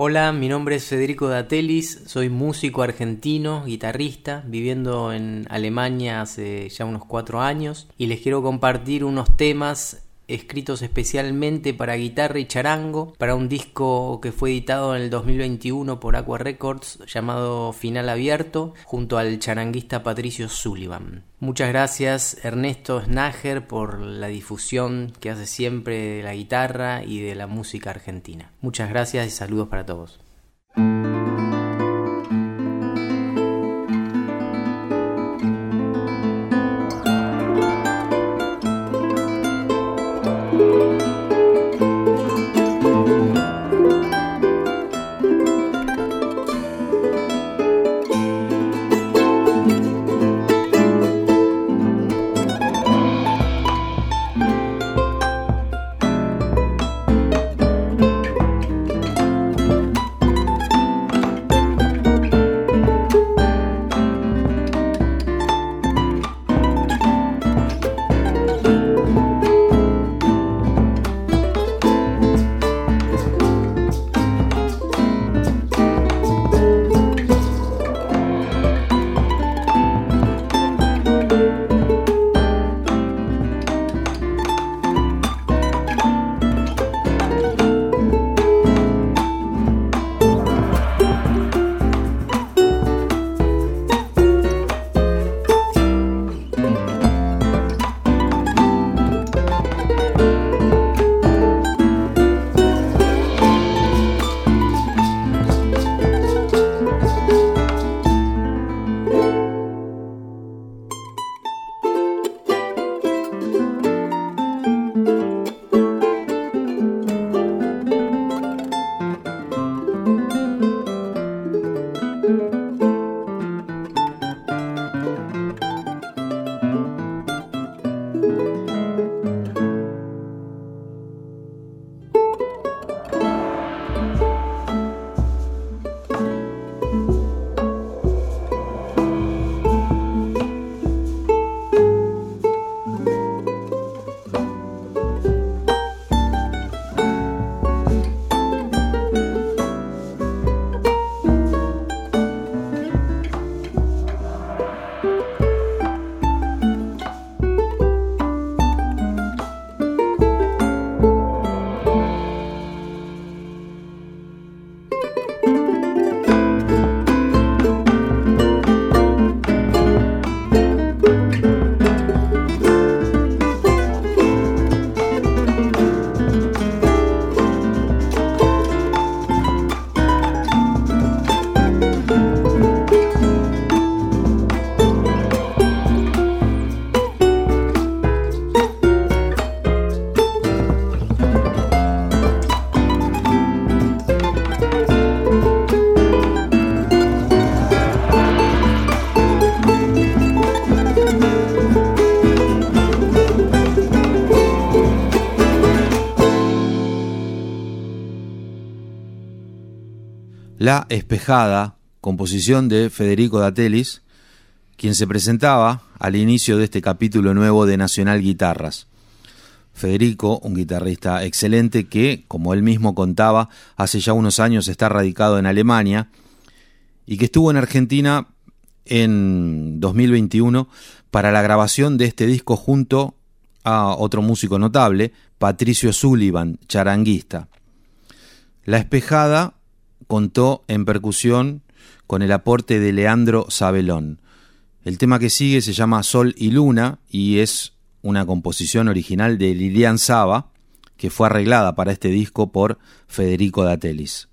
Hola, mi nombre es Federico Datelis, soy músico argentino, guitarrista, viviendo en Alemania hace ya unos cuatro años y les quiero compartir unos temas escritos especialmente para guitarra y charango, para un disco que fue editado en el 2021 por Aqua Records llamado Final Abierto, junto al charanguista Patricio Sullivan. Muchas gracias Ernesto Snager por la difusión que hace siempre de la guitarra y de la música argentina. Muchas gracias y saludos para todos. La Espejada, composición de Federico Datelis, quien se presentaba al inicio de este capítulo nuevo de Nacional Guitarras. Federico, un guitarrista excelente que, como él mismo contaba, hace ya unos años está radicado en Alemania y que estuvo en Argentina en 2021 para la grabación de este disco junto a otro músico notable, Patricio Sullivan, charanguista. La Espejada contó en percusión con el aporte de Leandro Sabelón. El tema que sigue se llama Sol y Luna y es una composición original de Lilian Saba que fue arreglada para este disco por Federico Datelis.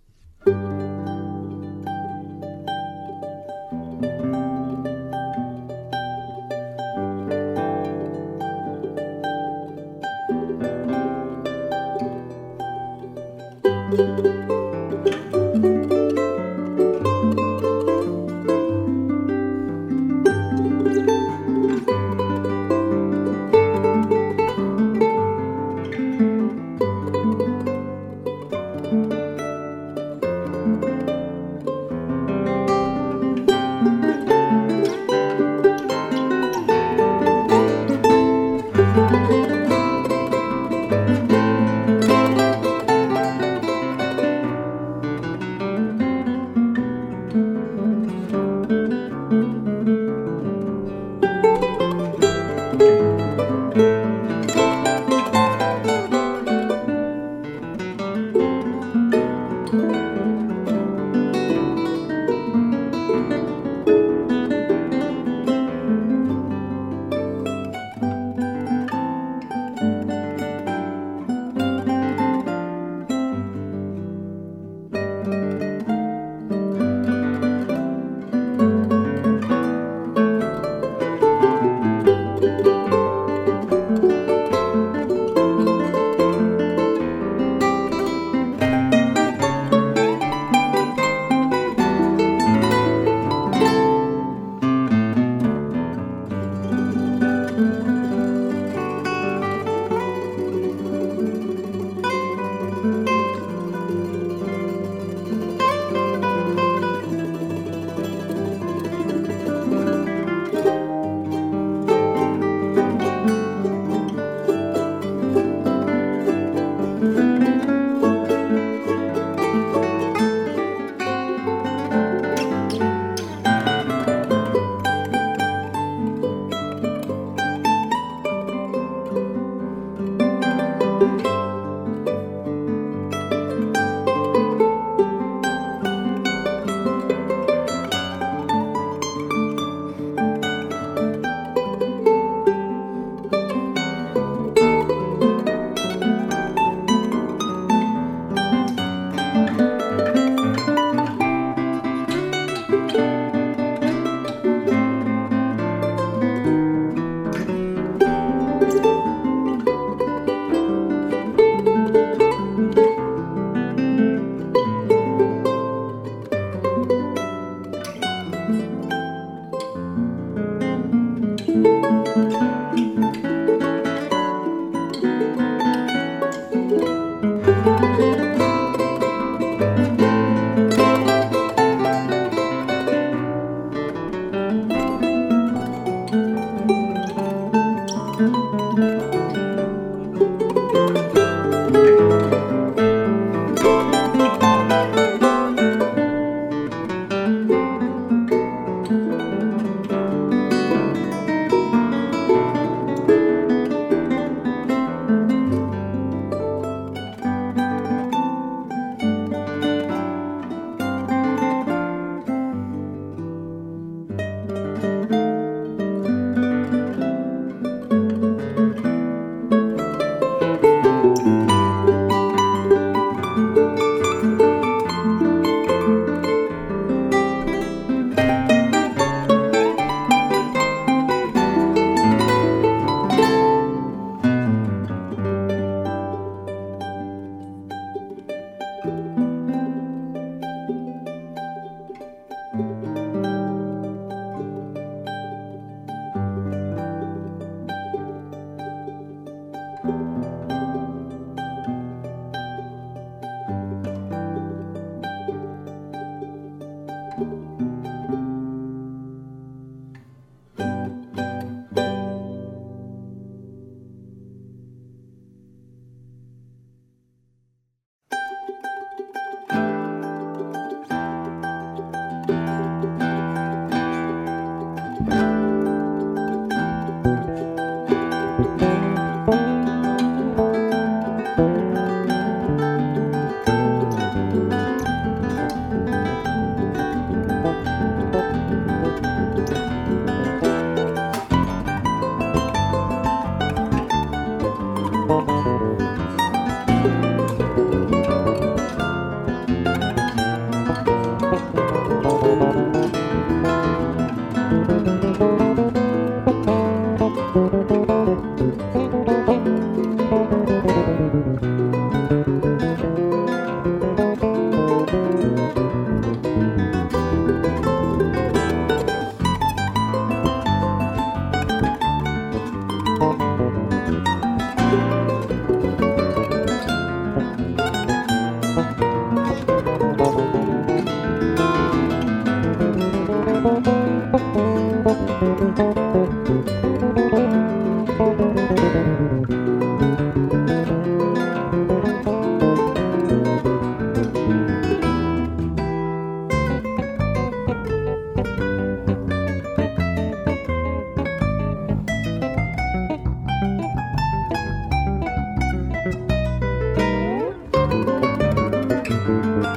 Música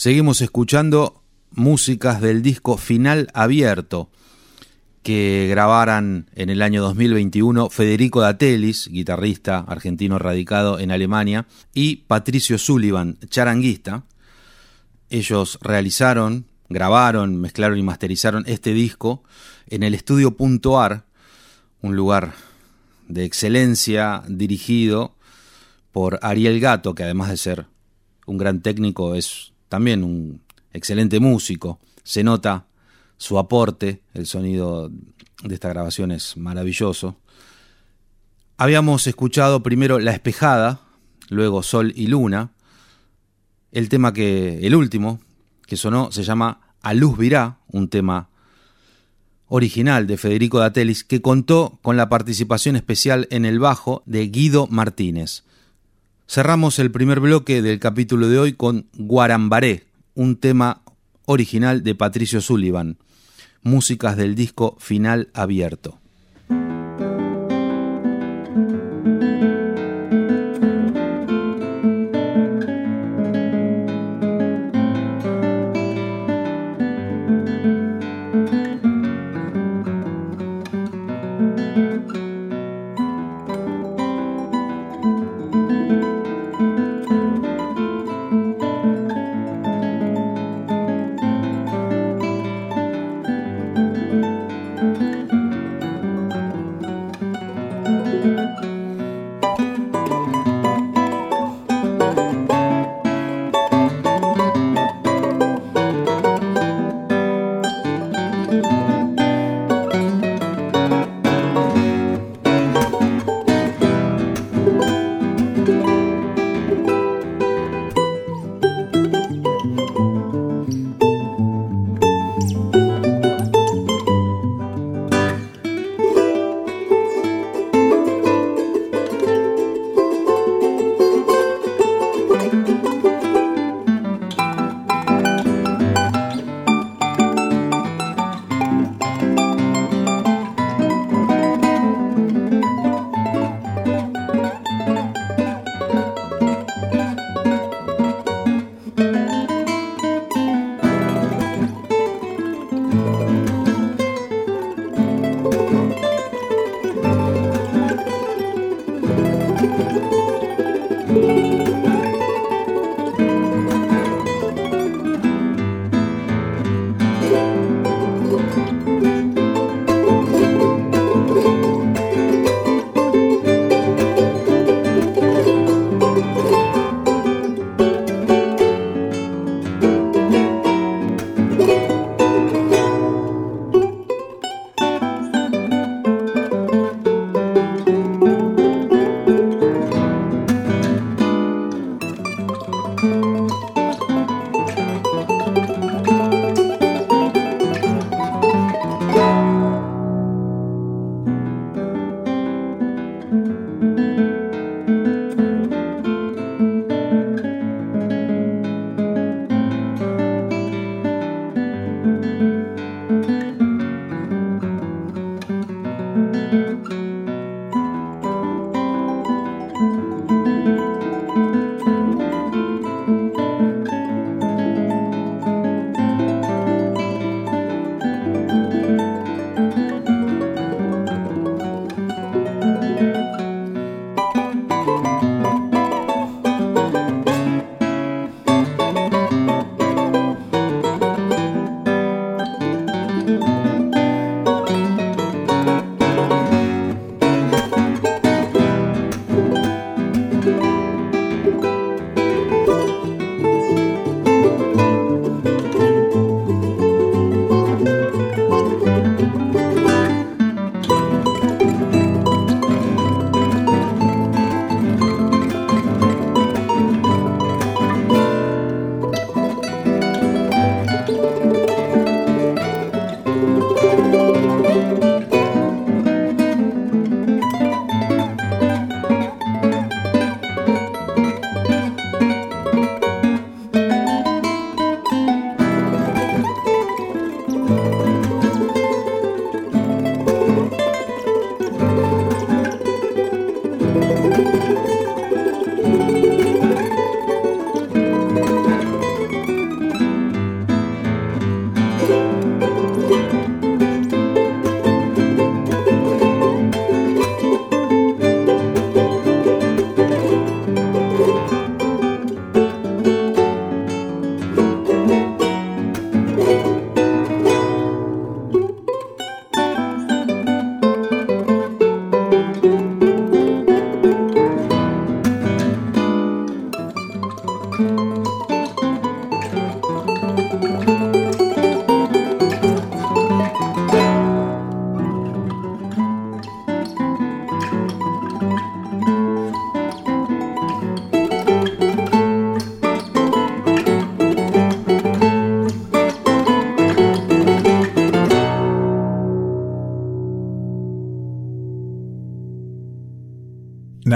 Seguimos escuchando músicas del disco Final Abierto que grabaran en el año 2021 Federico Datelis, guitarrista argentino radicado en Alemania, y Patricio Sullivan, charanguista. Ellos realizaron, grabaron, mezclaron y masterizaron este disco en el estudio Punto Ar, un lugar de excelencia dirigido por Ariel Gato, que además de ser un gran técnico es también un excelente músico. Se nota su aporte, el sonido de esta grabación es maravilloso. Habíamos escuchado primero La Espejada, luego Sol y Luna. El tema que, el último, que sonó, se llama A Luz Virá, un tema original de Federico Datelis, que contó con la participación especial en el bajo de Guido Martínez. Cerramos el primer bloque del capítulo de hoy con Guarambaré, un tema original de Patricio Sullivan músicas del disco Final Abierto. Música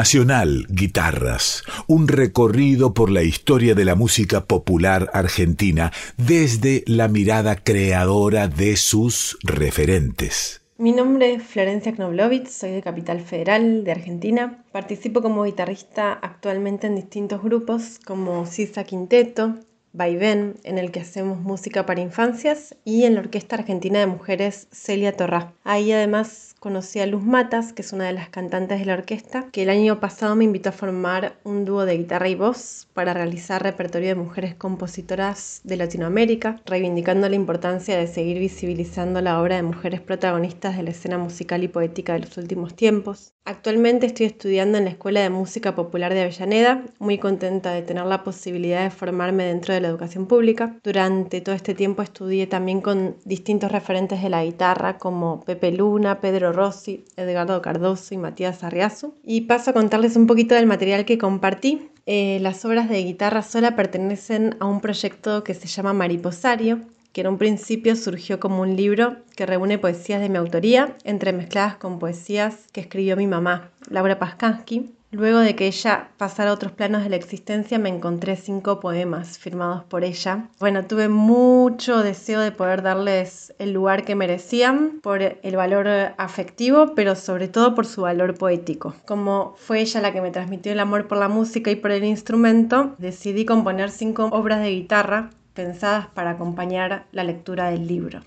Nacional Guitarras, un recorrido por la historia de la música popular argentina desde la mirada creadora de sus referentes. Mi nombre es Florencia Knoblovitz, soy de Capital Federal de Argentina. Participo como guitarrista actualmente en distintos grupos como Sisa Quinteto, Vaivén, en el que hacemos música para infancias, y en la Orquesta Argentina de Mujeres Celia Torrá. Ahí además conocí a Luz Matas, que es una de las cantantes de la orquesta, que el año pasado me invitó a formar un dúo de guitarra y voz para realizar repertorio de mujeres compositoras de Latinoamérica, reivindicando la importancia de seguir visibilizando la obra de mujeres protagonistas de la escena musical y poética de los últimos tiempos. Actualmente estoy estudiando en la Escuela de Música Popular de Avellaneda, muy contenta de tener la posibilidad de formarme dentro de la educación pública. Durante todo este tiempo estudié también con distintos referentes de la guitarra como Pepe Luna, Pedro Rossi, Edgardo Cardoso y Matías Arriazu. Y paso a contarles un poquito del material que compartí. Eh, las obras de guitarra sola pertenecen a un proyecto que se llama Mariposario, que en un principio surgió como un libro que reúne poesías de mi autoría, entremezcladas con poesías que escribió mi mamá, Laura Paskansky. Luego de que ella pasara a otros planos de la existencia, me encontré cinco poemas firmados por ella. Bueno, tuve mucho deseo de poder darles el lugar que merecían por el valor afectivo, pero sobre todo por su valor poético. Como fue ella la que me transmitió el amor por la música y por el instrumento, decidí componer cinco obras de guitarra pensadas para acompañar la lectura del libro.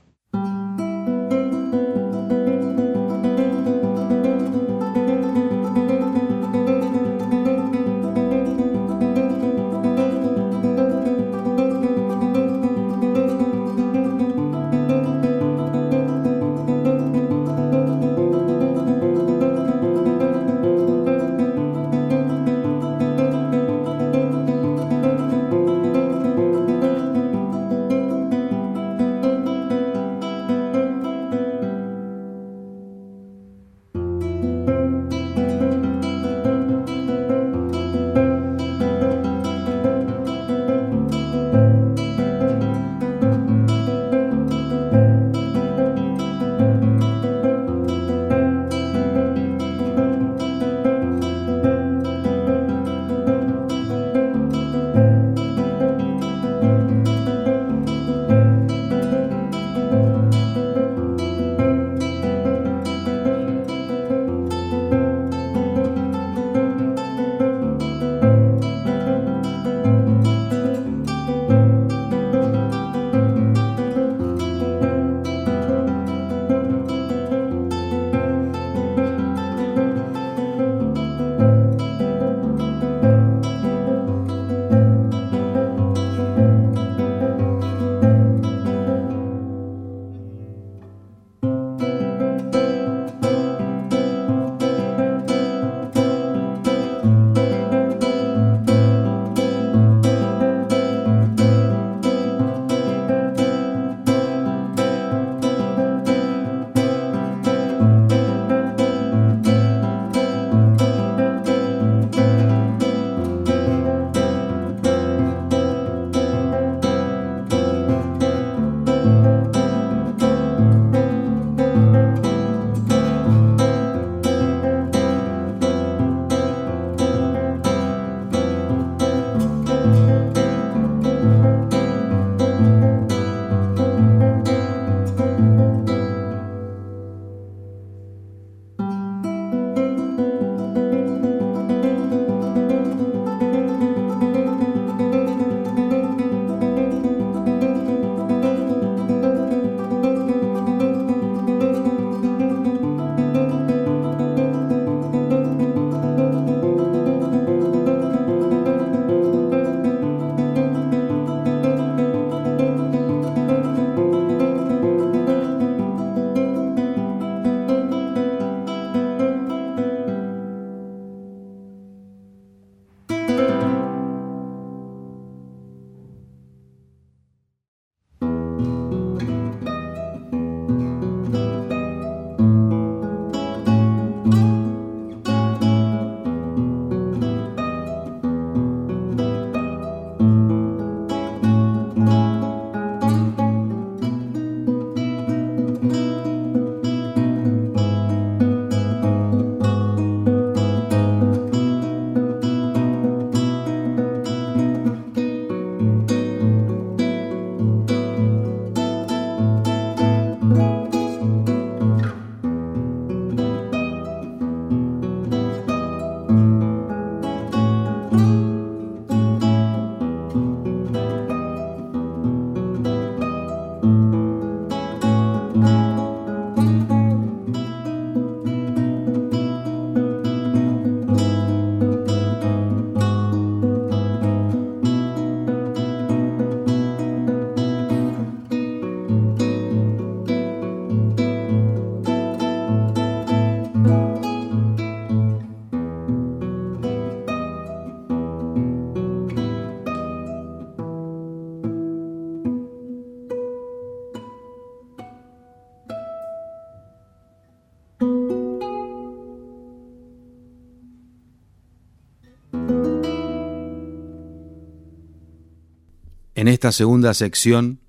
En esta segunda sección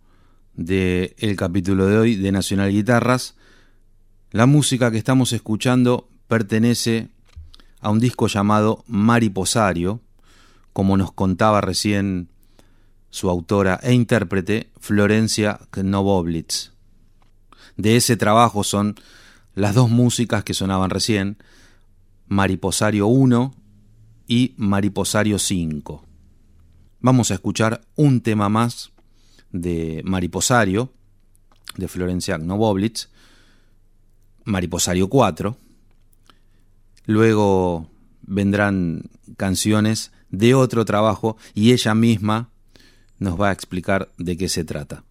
del capítulo de hoy de Nacional Guitarras, la música que estamos escuchando pertenece a un disco llamado Mariposario, como nos contaba recién su autora e intérprete Florencia Knoboblitz. De ese trabajo son las dos músicas que sonaban recién, Mariposario 1 y Mariposario 5. Vamos a escuchar un tema más de Mariposario, de Florencia Knoboblitz, Mariposario 4. Luego vendrán canciones de otro trabajo y ella misma nos va a explicar de qué se trata.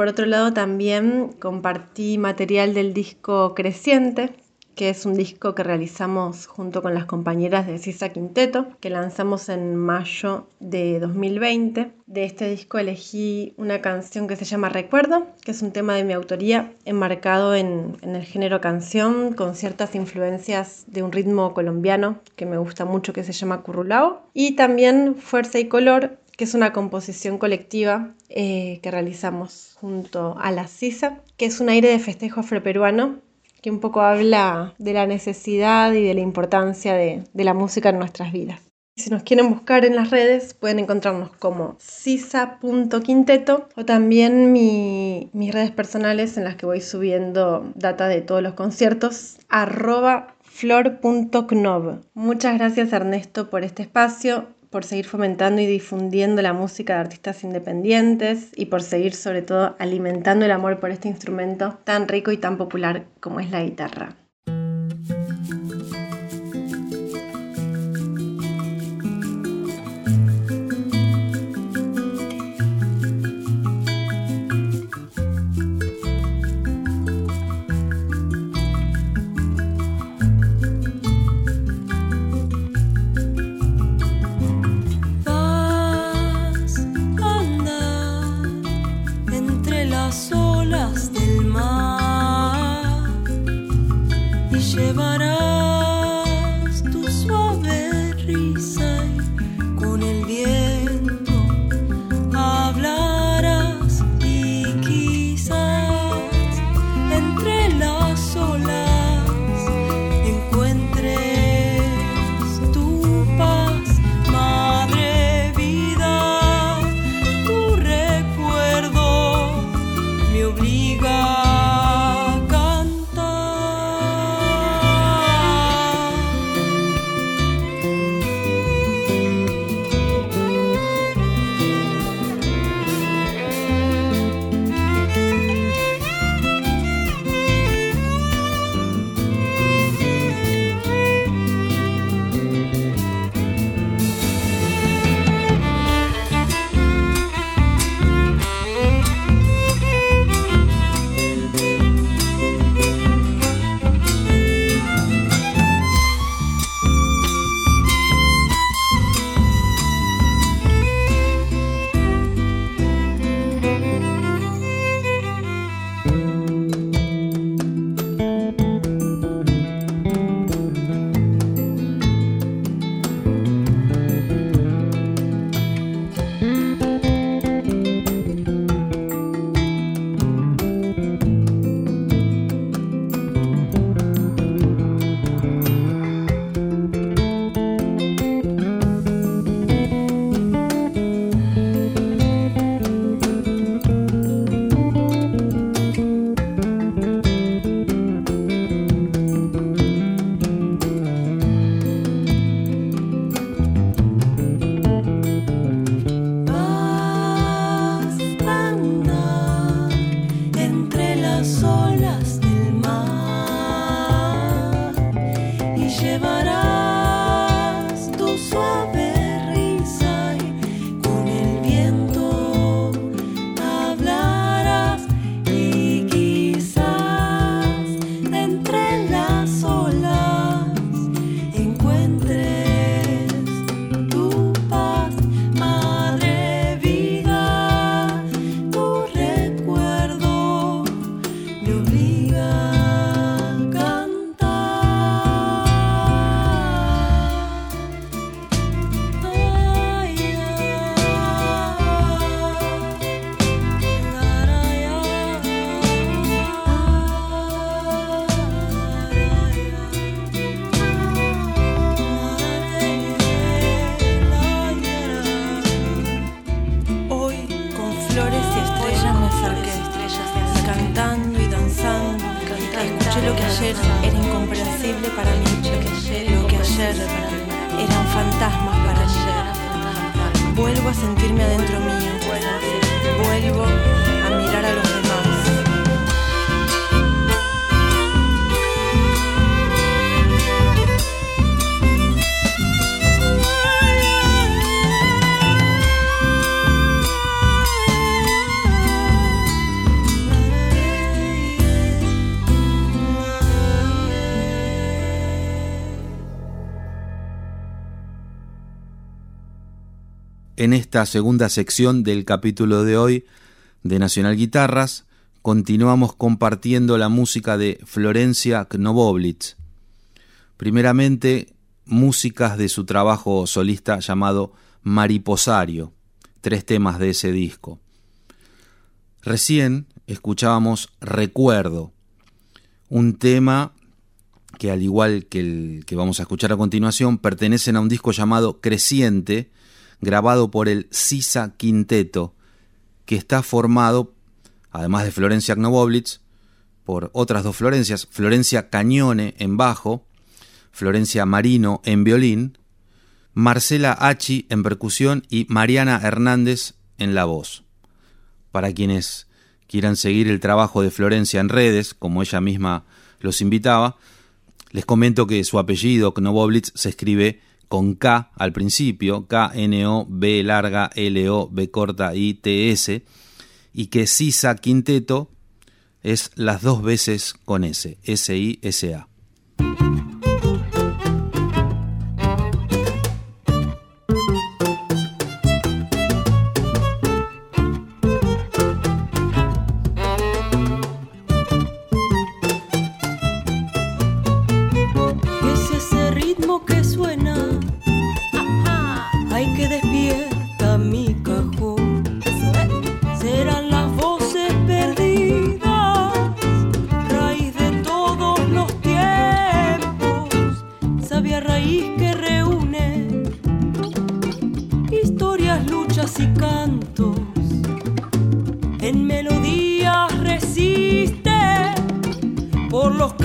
Por otro lado, también compartí material del disco Creciente, que es un disco que realizamos junto con las compañeras de Sisa Quinteto, que lanzamos en mayo de 2020. De este disco elegí una canción que se llama Recuerdo, que es un tema de mi autoría enmarcado en, en el género canción, con ciertas influencias de un ritmo colombiano que me gusta mucho, que se llama Currulao. Y también Fuerza y Color, que es una composición colectiva eh, que realizamos junto a la CISA, que es un aire de festejo afroperuano que un poco habla de la necesidad y de la importancia de, la música en nuestras vidas. Si nos quieren buscar en las redes, pueden encontrarnos como sisa.quinteto o también mis redes personales en las que voy subiendo data de todos los conciertos, arroba flor.knob. Muchas gracias Ernesto por este espacio por seguir fomentando y difundiendo la música de artistas independientes y por seguir sobre todo alimentando el amor por este instrumento tan rico y tan popular como es la guitarra. En esta segunda sección del capítulo de hoy de Nacional Guitarras, continuamos compartiendo la música de Florencia Knoboblitz. Primeramente, músicas de su trabajo solista llamado Mariposario, tres temas de ese disco. Recién escuchábamos Recuerdo, un tema que al igual que el que vamos a escuchar a continuación, pertenecen a un disco llamado Creciente, grabado por el Sisa Quinteto, que está formado, además de Florencia Knoboblitz, por otras dos Florencias, Florencia Cañone en bajo, Florencia Marino en violín, Marcela Hachi en percusión y Mariana Hernández en la voz. Para quienes quieran seguir el trabajo de Florencia en redes, como ella misma los invitaba, les comento que su apellido, Knoboblitz, se escribe con K al principio, K-N-O-B larga L-O B corta I-T-S, y que Sisa Quinteto es las dos veces con S, S-I-S-A.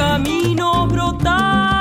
camino brotar.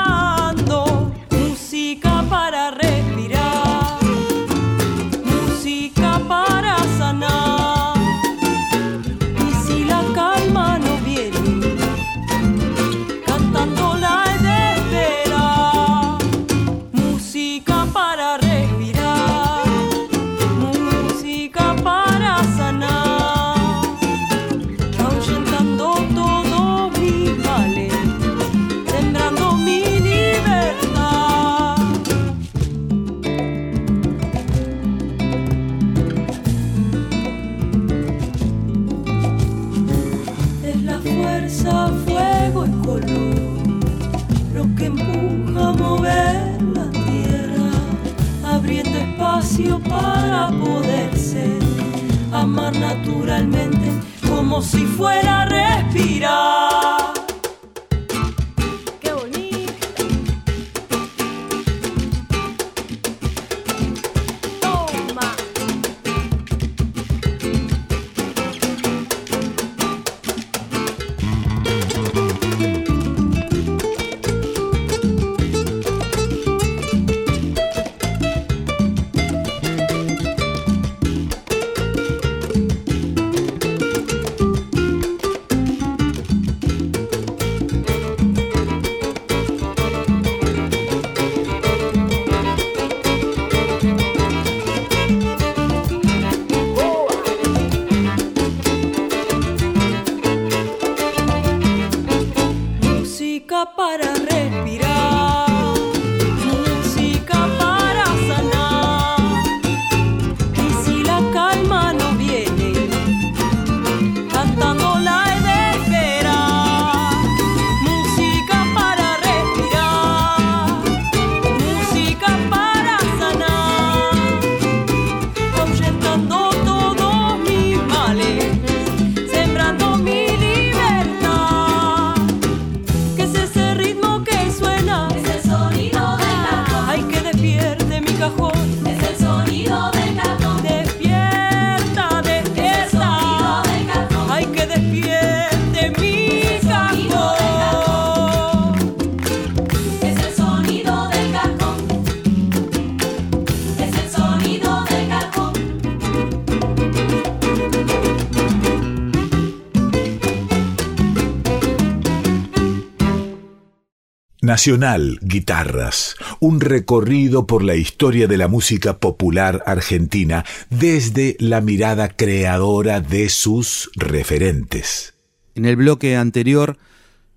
Nacional Guitarras, un recorrido por la historia de la música popular argentina desde la mirada creadora de sus referentes. En el bloque anterior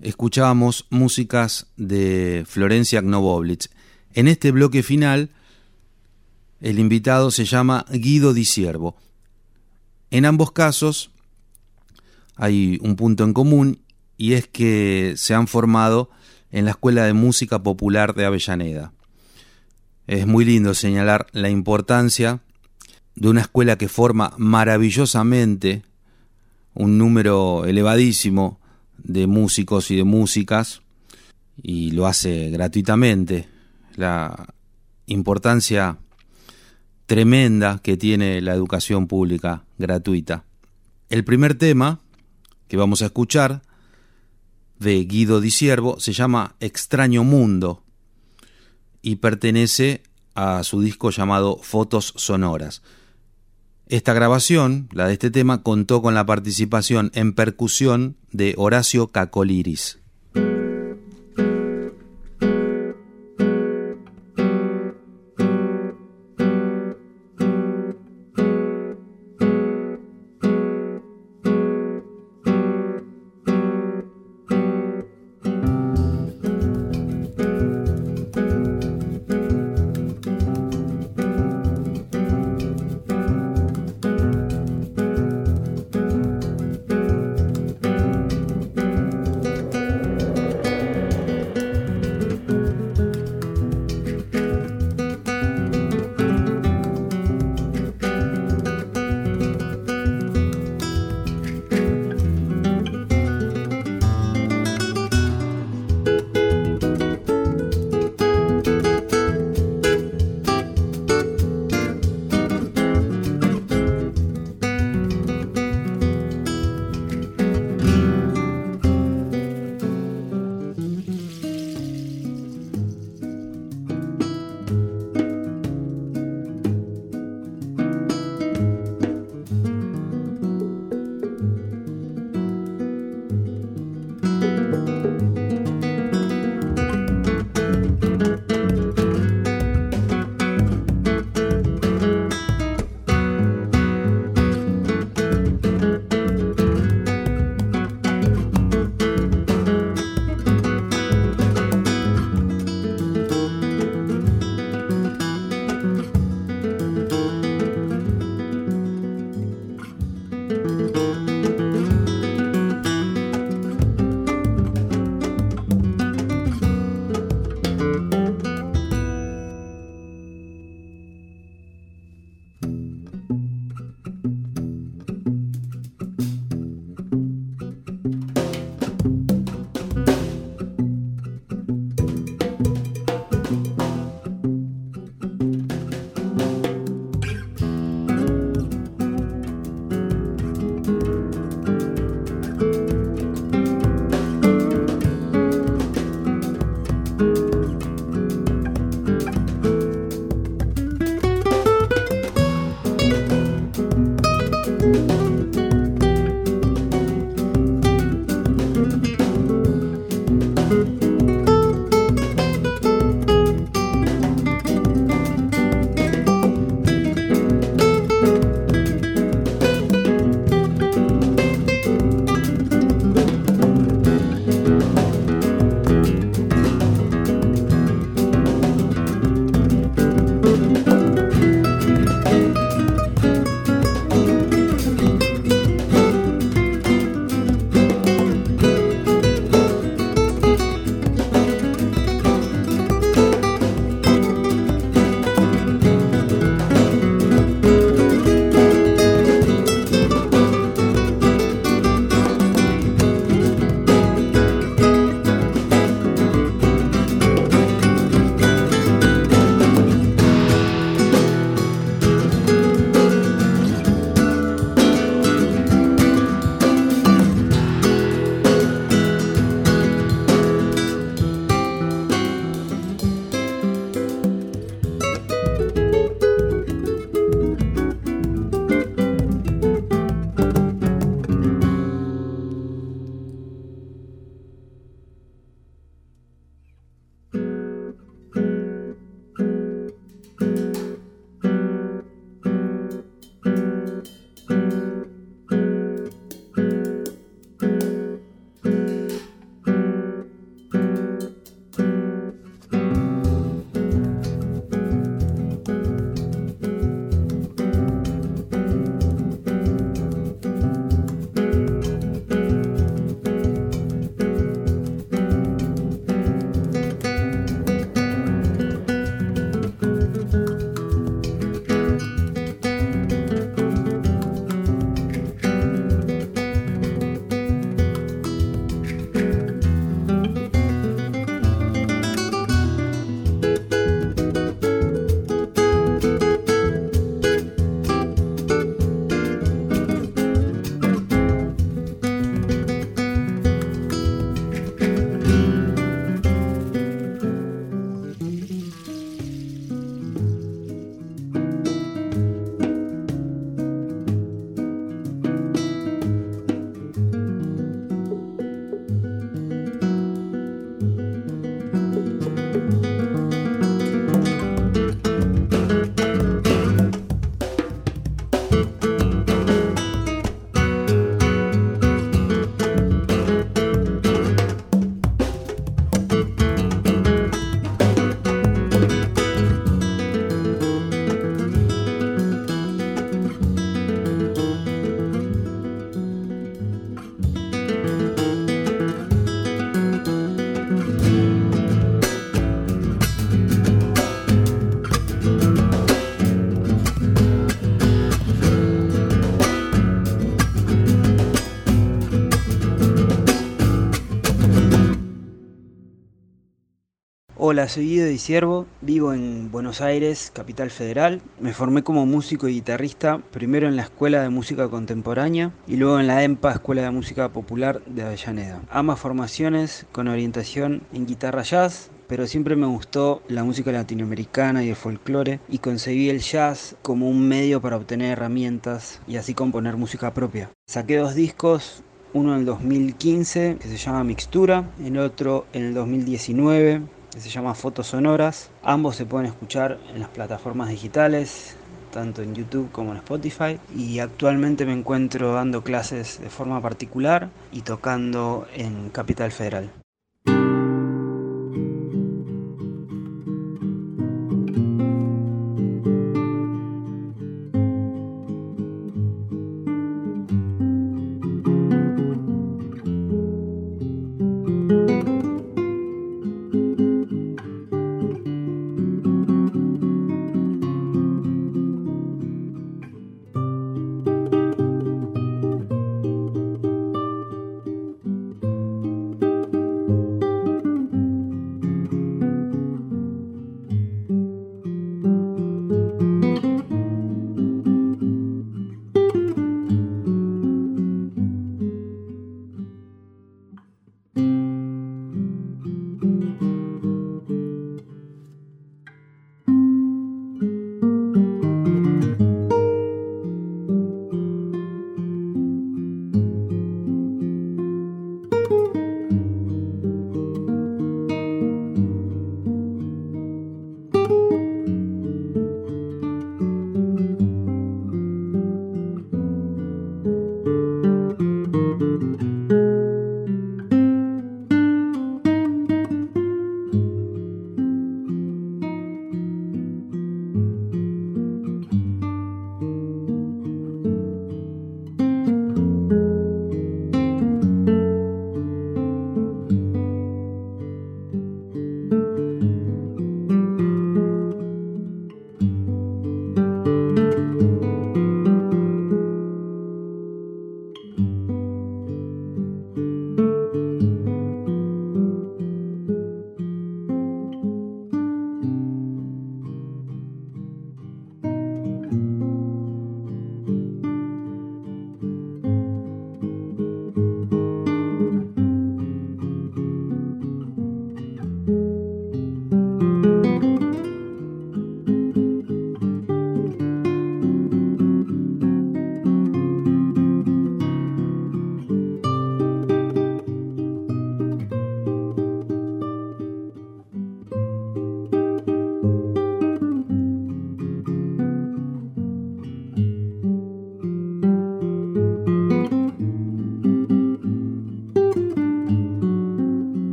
escuchábamos músicas de Florencia Knoboblitz. En este bloque final, el invitado se llama Guido Di Ciervo. En ambos casos hay un punto en común y es que se han formado en la Escuela de Música Popular de Avellaneda. Es muy lindo señalar la importancia de una escuela que forma maravillosamente un número elevadísimo de músicos y de músicas y lo hace gratuitamente. La importancia tremenda que tiene la educación pública gratuita. El primer tema que vamos a escuchar de Guido Di Siervo se llama Extraño Mundo y pertenece a su disco llamado Fotos Sonoras. Esta grabación, la de este tema, contó con la participación en percusión de Horacio Cacoliris. Hola, soy Guido Di Siervo, vivo en Buenos Aires, capital federal. Me formé como músico y guitarrista, primero en la Escuela de Música Contemporánea y luego en la EMPA, Escuela de Música Popular de Avellaneda. Ambas formaciones con orientación en guitarra jazz, pero siempre me gustó la música latinoamericana y el folclore y concebí el jazz como un medio para obtener herramientas y así componer música propia. Saqué dos discos, uno en el 2015 que se llama Mixtura, el otro en el 2019 se llama Fotos Sonoras. Ambos se pueden escuchar en las plataformas digitales, tanto en YouTube como en Spotify. Y actualmente me encuentro dando clases de forma particular y tocando en Capital Federal.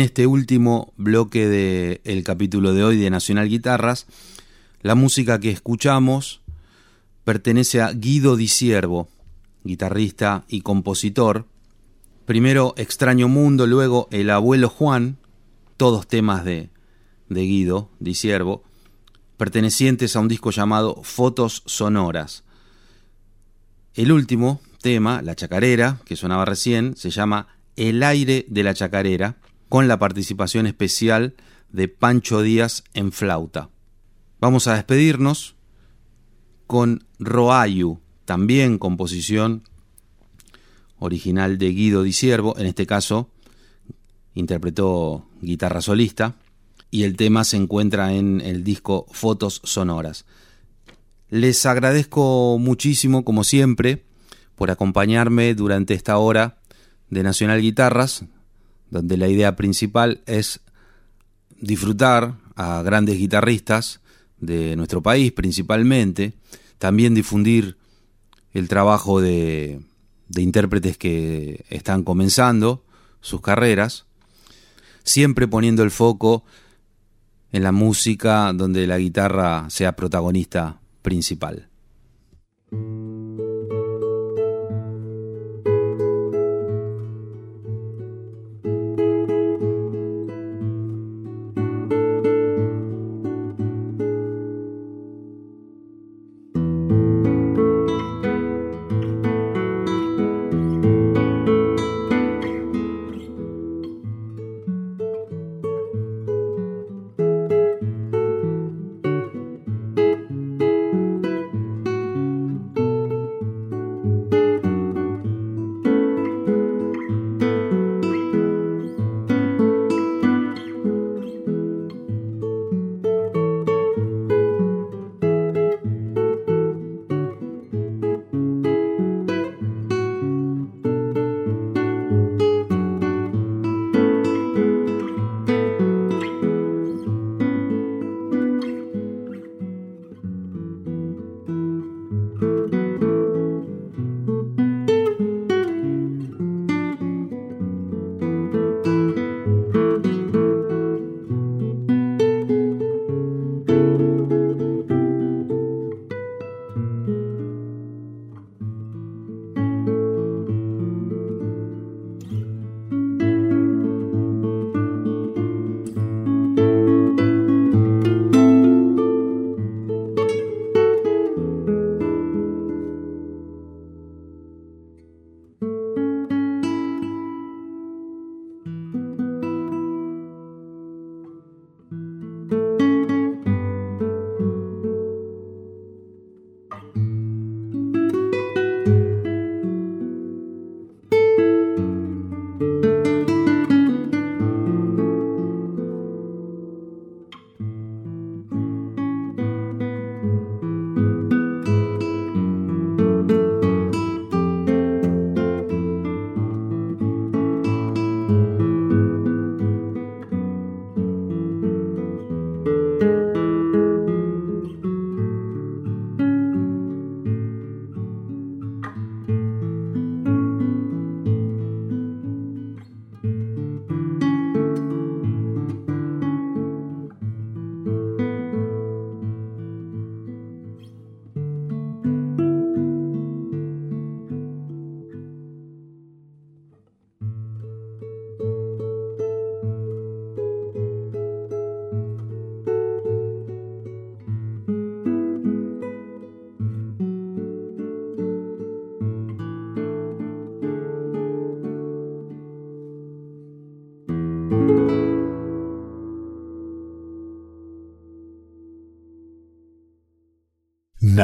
En este último bloque del capítulo de hoy de Nacional Guitarras, la música que escuchamos pertenece a Guido Di Siervo, guitarrista y compositor. Primero Extraño Mundo, luego El Abuelo Juan, todos temas de, de Guido Di Siervo, pertenecientes a un disco llamado Fotos Sonoras. El último tema, La Chacarera, que sonaba recién, se llama El aire de la Chacarera, con la participación especial de Pancho Díaz en flauta. Vamos a despedirnos con Roayu, también composición original de Guido Di Siervo, en este caso interpretó guitarra solista, y el tema se encuentra en el disco Fotos Sonoras. Les agradezco muchísimo, como siempre, por acompañarme durante esta hora de Nacional Guitarras, donde la idea principal es disfrutar a grandes guitarristas de nuestro país principalmente, también difundir el trabajo de, intérpretes que están comenzando sus carreras, siempre poniendo el foco en la música donde la guitarra sea protagonista principal.